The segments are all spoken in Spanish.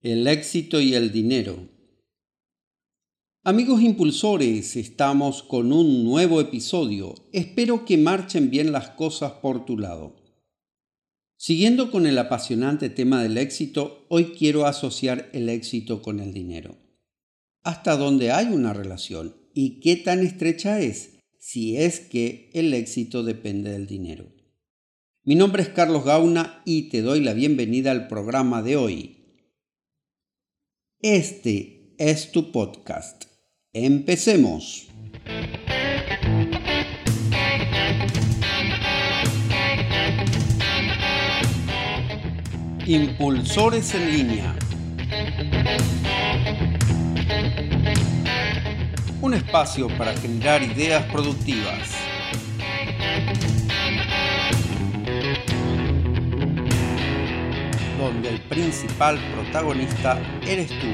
El éxito y el dinero. Amigos impulsores, estamos con un nuevo episodio. Espero que marchen bien las cosas por tu lado. Siguiendo con el apasionante tema del éxito, hoy quiero asociar el éxito con el dinero. ¿Hasta dónde hay una relación? ¿Y qué tan estrecha es? Si es que el éxito depende del dinero. Mi nombre es Carlos Gauna y te doy la bienvenida al programa de hoy. Este es tu podcast. Empecemos. Impulsores en línea. Un espacio para generar ideas productivas. Donde el principal protagonista eres tú.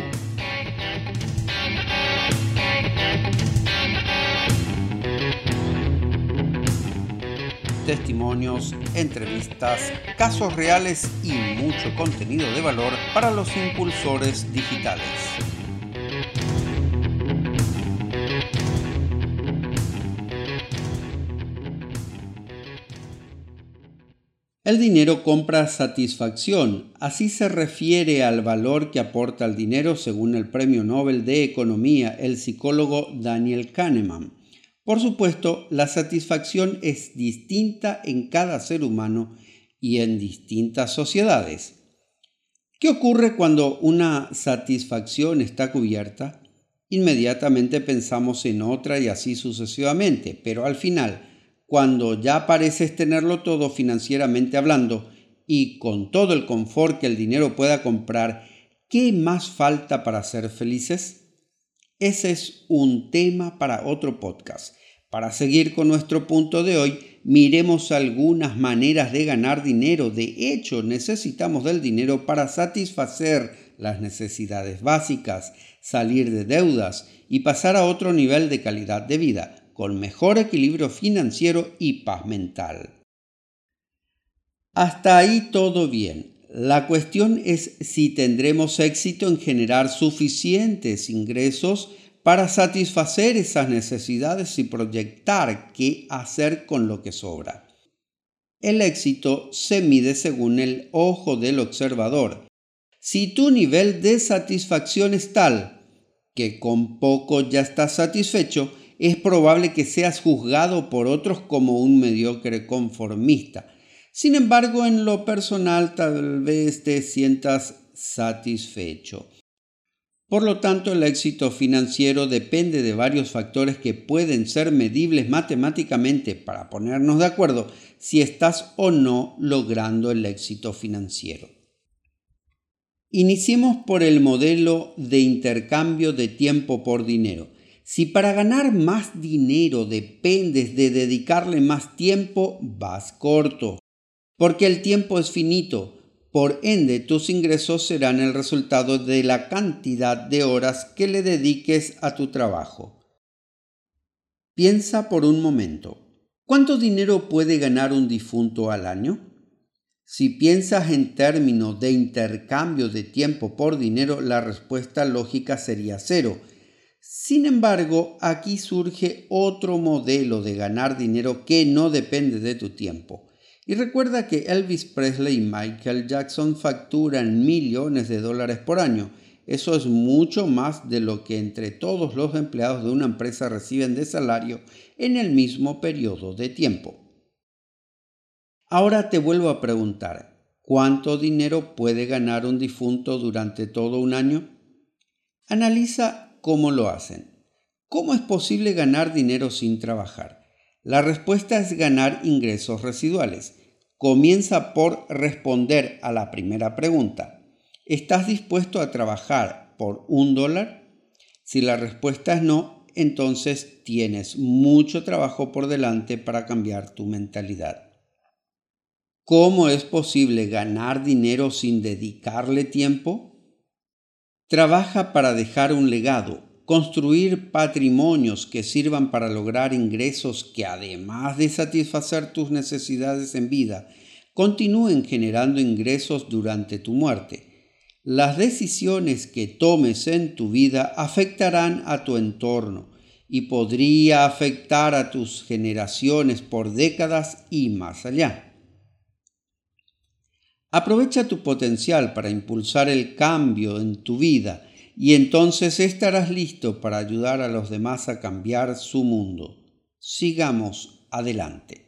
testimonios, entrevistas, casos reales y mucho contenido de valor para los impulsores digitales. El dinero compra satisfacción, así se refiere al valor que aporta el dinero según el Premio Nobel de Economía el psicólogo Daniel Kahneman. Por supuesto, la satisfacción es distinta en cada ser humano y en distintas sociedades. ¿Qué ocurre cuando una satisfacción está cubierta? Inmediatamente pensamos en otra y así sucesivamente, pero al final, cuando ya pareces tenerlo todo financieramente hablando y con todo el confort que el dinero pueda comprar, ¿qué más falta para ser felices? Ese es un tema para otro podcast. Para seguir con nuestro punto de hoy, miremos algunas maneras de ganar dinero. De hecho, necesitamos del dinero para satisfacer las necesidades básicas, salir de deudas y pasar a otro nivel de calidad de vida, con mejor equilibrio financiero y paz mental. Hasta ahí todo bien. La cuestión es si tendremos éxito en generar suficientes ingresos para satisfacer esas necesidades y proyectar qué hacer con lo que sobra. El éxito se mide según el ojo del observador. Si tu nivel de satisfacción es tal que con poco ya estás satisfecho, es probable que seas juzgado por otros como un mediocre conformista sin embargo, en lo personal tal vez te sientas satisfecho. Por lo tanto, el éxito financiero depende de varios factores que pueden ser medibles matemáticamente para ponernos de acuerdo si estás o no logrando el éxito financiero. Iniciemos por el modelo de intercambio de tiempo por dinero. Si para ganar más dinero dependes de dedicarle más tiempo, vas corto porque el tiempo es finito, por ende tus ingresos serán el resultado de la cantidad de horas que le dediques a tu trabajo. Piensa por un momento, ¿cuánto dinero puede ganar un difunto al año? Si piensas en términos de intercambio de tiempo por dinero, la respuesta lógica sería cero. Sin embargo, aquí surge otro modelo de ganar dinero que no depende de tu tiempo. Y recuerda que Elvis Presley y Michael Jackson facturan millones de dólares por año. Eso es mucho más de lo que entre todos los empleados de una empresa reciben de salario en el mismo periodo de tiempo. Ahora te vuelvo a preguntar, ¿cuánto dinero puede ganar un difunto durante todo un año? Analiza cómo lo hacen. ¿Cómo es posible ganar dinero sin trabajar? La respuesta es ganar ingresos residuales. Comienza por responder a la primera pregunta. ¿Estás dispuesto a trabajar por un dólar? Si la respuesta es no, entonces tienes mucho trabajo por delante para cambiar tu mentalidad. ¿Cómo es posible ganar dinero sin dedicarle tiempo? Trabaja para dejar un legado, construir patrimonios que sirvan para lograr ingresos que además de satisfacer tus necesidades en vida, continúen generando ingresos durante tu muerte. Las decisiones que tomes en tu vida afectarán a tu entorno y podría afectar a tus generaciones por décadas y más allá. Aprovecha tu potencial para impulsar el cambio en tu vida y entonces estarás listo para ayudar a los demás a cambiar su mundo. Sigamos adelante.